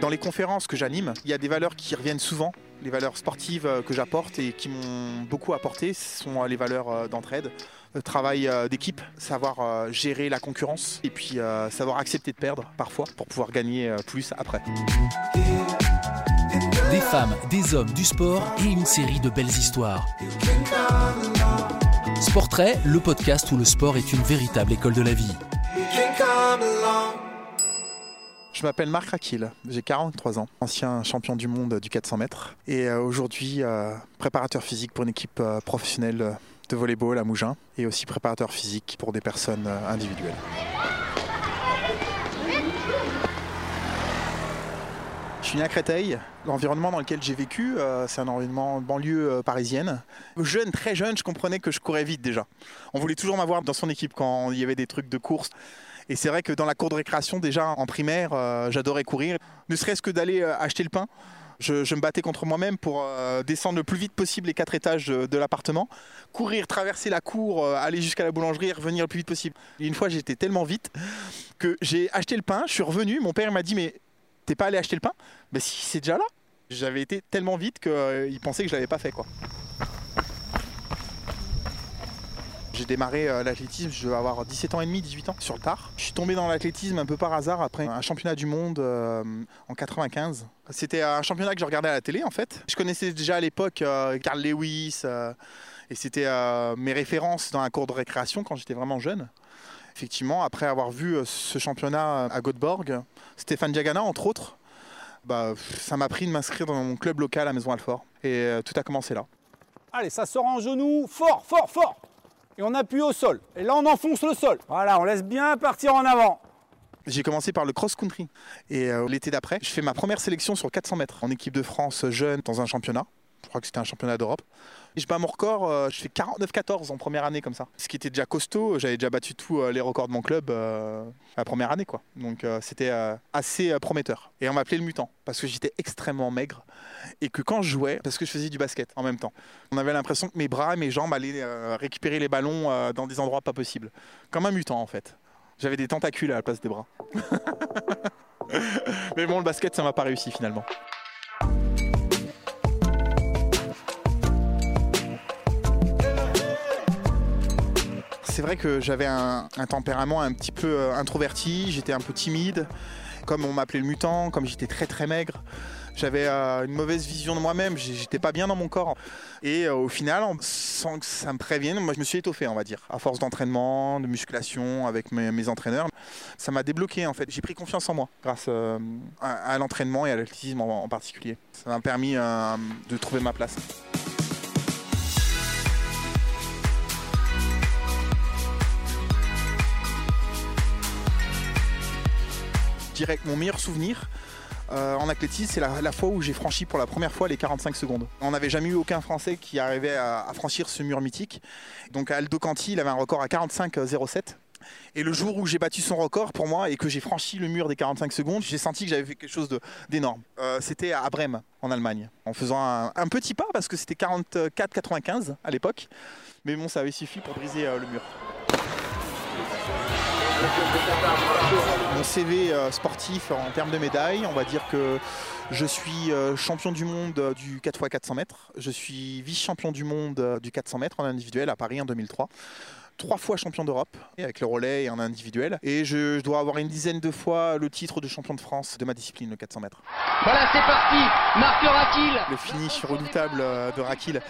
Dans les conférences que j'anime, il y a des valeurs qui reviennent souvent. Les valeurs sportives euh, que j'apporte et qui m'ont beaucoup apporté sont euh, les valeurs euh, d'entraide, le travail d'équipe, savoir gérer la concurrence et puis savoir accepter de perdre parfois pour pouvoir gagner plus après. Des femmes, des hommes, du sport et une série de belles histoires. Sportrait, le podcast où le sport est une véritable école de la vie. Je m'appelle Marc Rakil, j'ai 43 ans, ancien champion du monde du 400 mètres et euh, aujourd'hui euh, préparateur physique pour une équipe euh, professionnelle de volleyball à Mougins et aussi préparateur physique pour des personnes individuelles. Je suis né à Créteil. L'environnement dans lequel j'ai vécu, c'est un environnement banlieue parisienne. Jeune, très jeune, je comprenais que je courais vite déjà. On voulait toujours m'avoir dans son équipe quand il y avait des trucs de course. Et c'est vrai que dans la cour de récréation, déjà en primaire, euh, j'adorais courir. Ne serait-ce que d'aller euh, acheter le pain. Je, me battais contre moi-même pour euh, descendre le plus vite possible les quatre étages de, l'appartement, courir, traverser la cour, aller jusqu'à la boulangerie revenir le plus vite possible. Une fois, j'étais tellement vite que j'ai acheté le pain, je suis revenu, mon père m'a dit mais t'es pas allé acheter le pain? Ben si, c'est déjà là. J'avais été tellement vite qu'il pensait que je l'avais pas fait quoi. J'ai démarré euh, l'athlétisme, je devais avoir 17 ans et demi, 18 ans sur le tard. Je suis tombé dans l'athlétisme un peu par hasard après un championnat du monde euh, en 95. C'était un championnat que je regardais à la télé en fait. Je connaissais déjà à l'époque euh, Carl Lewis et c'était mes références dans la cour de récréation quand j'étais vraiment jeune. Effectivement, après avoir vu ce championnat à Göteborg, Stéphane Diagana entre autres, bah, ça m'a pris de m'inscrire dans mon club local à Maison Alfort. Et tout a commencé là. Allez, ça sort en genou, fort, fort, fort et on appuie au sol. Et là, on enfonce le sol. Voilà, on laisse bien partir en avant. J'ai commencé par le cross-country. Et euh, l'été d'après, je fais ma première sélection sur 400 mètres en équipe de France jeune dans un championnat. Je crois que c'était un championnat d'Europe. Je bats mon record, euh, je fais 49-14 en première année comme ça. Ce qui était déjà costaud, j'avais déjà battu tous euh, les records de mon club euh, la première année quoi. Donc c'était assez prometteur. Et on m'appelait le mutant parce que j'étais extrêmement maigre et que quand je jouais, parce que je faisais du basket en même temps, on avait l'impression que mes bras et mes jambes allaient récupérer les ballons dans des endroits pas possibles. Comme un mutant en fait. J'avais des tentacules à la place des bras. Mais bon, le basket, ça m'a pas réussi finalement. C'est vrai que j'avais un, tempérament un petit peu euh, introverti, j'étais un peu timide. Comme on m'appelait le mutant, comme j'étais très très maigre, j'avais euh, une mauvaise vision de moi-même, j'étais pas bien dans mon corps. Et euh, au final, sans que ça me prévienne, moi je me suis étoffé, on va dire, à force d'entraînement, de musculation avec mes, entraîneurs. Ça m'a débloqué en fait. J'ai pris confiance en moi grâce à, l'entraînement et à l'athlétisme en, particulier. Ça m'a permis de trouver ma place. Dirais mon meilleur souvenir euh, en athlétisme, c'est la, fois où j'ai franchi pour la première fois les 45 secondes. On n'avait jamais eu aucun Français qui arrivait à, franchir ce mur mythique. Donc Aldo Canti, il avait un record à 45,07. Et le jour où j'ai battu son record pour moi et que j'ai franchi le mur des 45 secondes, j'ai senti que j'avais fait quelque chose d'énorme. Euh, c'était à Brême, en Allemagne, en faisant un, petit pas parce que c'était 44,95 à l'époque. Mais bon, ça avait suffi pour briser euh, le mur. Mon CV euh, sportif en termes de médailles, on va dire que je suis euh, champion du monde euh, du 4x400 mètres. Je suis vice-champion du monde du 400 mètres en individuel à Paris en 2003 trois fois champion d'Europe avec le relais et en individuel. Et je, dois avoir une dizaine de fois le titre de champion de France de ma discipline, le 400 mètres. Voilà, c'est parti Marc Rakil Le finish redoutable de Rakil.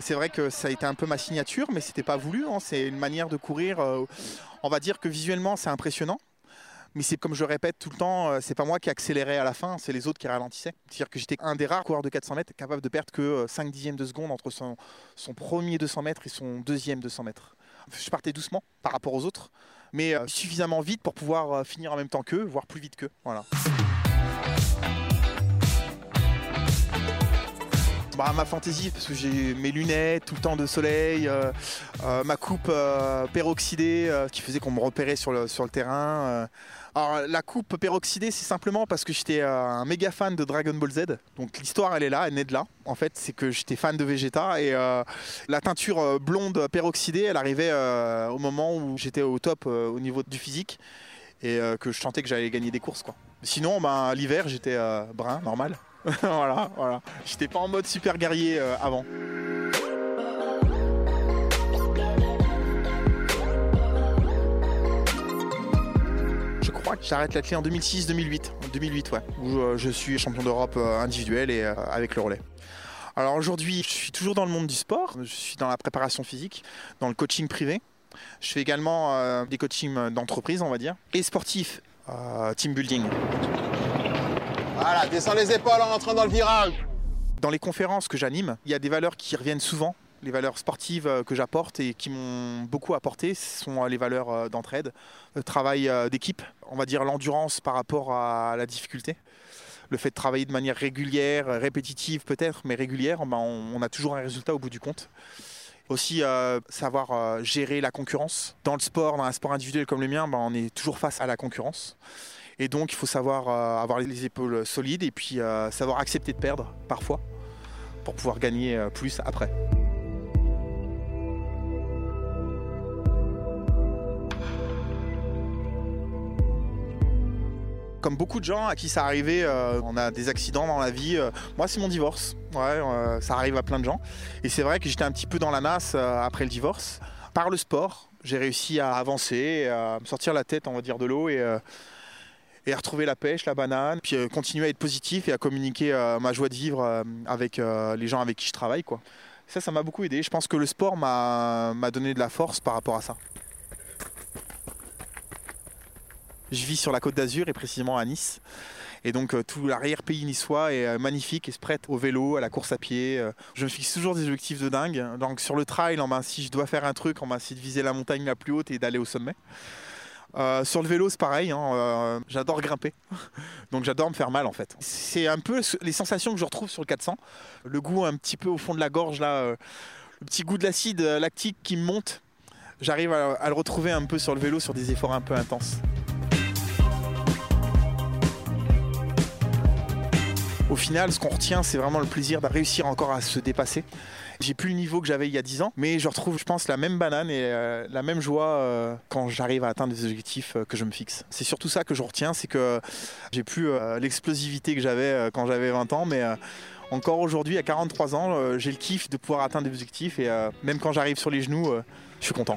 c'est vrai que ça a été un peu ma signature, mais c'était pas voulu. Hein. C'est une manière de courir on va dire que visuellement, c'est impressionnant. Mais c'est comme je répète tout le temps, euh, c'est pas moi qui accélérais à la fin, c'est les autres qui ralentissaient. C'est-à-dire que j'étais un des rares coureurs de 400 mètres capable de perdre que 5 euh, dixièmes de seconde entre son, son premier 200 mètres et son deuxième 200 mètres. Je partais doucement par rapport aux autres, mais euh, suffisamment vite pour pouvoir finir en même temps qu'eux, voire plus vite qu'eux. Voilà. Bah, ma fantaisie, parce que j'ai mes lunettes, tout le temps de soleil, euh, euh, ma coupe euh, peroxydée qui faisait qu'on me repérait sur le terrain. Alors la coupe peroxydée, c'est simplement parce que j'étais un méga fan de Dragon Ball Z. Donc l'histoire, elle est là, elle naît de là. En fait, c'est que j'étais fan de Vegeta et la teinture blonde peroxydée, elle arrivait au moment où j'étais au top au niveau du physique. et euh, que je sentais que j'allais gagner des courses. Quoi. Sinon, ben, l'hiver, j'étais euh, brun, normal. voilà, voilà. J'étais pas en mode super guerrier euh, avant. J'arrête la clé en 2006-2008. En 2008, ouais. Où euh, je suis champion d'Europe euh, individuel et euh, avec le relais. Alors aujourd'hui, je suis toujours dans le monde du sport. Je suis dans la préparation physique, dans le coaching privé. Je fais également des coachings d'entreprise, on va dire, et sportifs, euh, team building. Voilà, descends les épaules en entrant dans le virage. Dans les conférences que j'anime, il y a des valeurs qui reviennent souvent. Les valeurs sportives euh, que j'apporte et qui m'ont beaucoup apporté sont euh, les valeurs euh, d'entraide, le travail d'équipe, on va dire l'endurance par rapport à la difficulté. Le fait de travailler de manière régulière, répétitive peut-être, mais régulière, ben, on, a toujours un résultat au bout du compte. Aussi savoir gérer la concurrence. Dans le sport, dans un sport individuel comme le mien, ben, on est toujours face à la concurrence. Et donc il faut savoir avoir les épaules solides et puis savoir accepter de perdre parfois pour pouvoir gagner plus après. Comme beaucoup de gens à qui ça arrivait, euh, on a des accidents dans la vie. euh, moi, c'est mon divorce. Ouais, euh, ça arrive à plein de gens. Et c'est vrai que j'étais un petit peu dans la nasse euh, après le divorce. Par le sport, j'ai réussi à avancer, à me sortir la tête, on va dire, de l'eau et, et à retrouver la pêche, la banane, puis continuer à être positif et à communiquer ma joie de vivre avec les gens avec qui je travaille. Quoi. Ça, ça m'a beaucoup aidé. Je pense que le sport m'a donné de la force par rapport à ça. Je vis sur la côte d'Azur et précisément à Nice. Et donc euh, tout l'arrière-pays niçois est euh, magnifique et se prête au vélo, à la course à pied. euh. Je me fixe toujours des objectifs de dingue. Donc sur le trail, ben, si je dois faire un truc, on va essayer de viser la montagne la plus haute et d'aller au sommet. Sur le vélo, c'est pareil. hein, j'adore grimper. Donc j'adore me faire mal en fait. C'est un peu les sensations que je retrouve sur le 400. Le goût un petit peu au fond de la gorge là, le petit goût de l'acide lactique qui me monte. J'arrive à le retrouver un peu sur le vélo sur des efforts un peu intenses. Au final, ce qu'on retient, c'est vraiment le plaisir de réussir encore à se dépasser. J'ai plus le niveau que j'avais il y a 10 ans, mais je retrouve, je pense, la même banane et euh, la même joie euh, quand j'arrive à atteindre des objectifs euh, que je me fixe. C'est surtout ça que je retiens, c'est que j'ai plus l'explosivité que j'avais quand j'avais 20 ans, mais encore aujourd'hui, à 43 ans, j'ai le kiff de pouvoir atteindre des objectifs et même quand j'arrive sur les genoux, je suis content.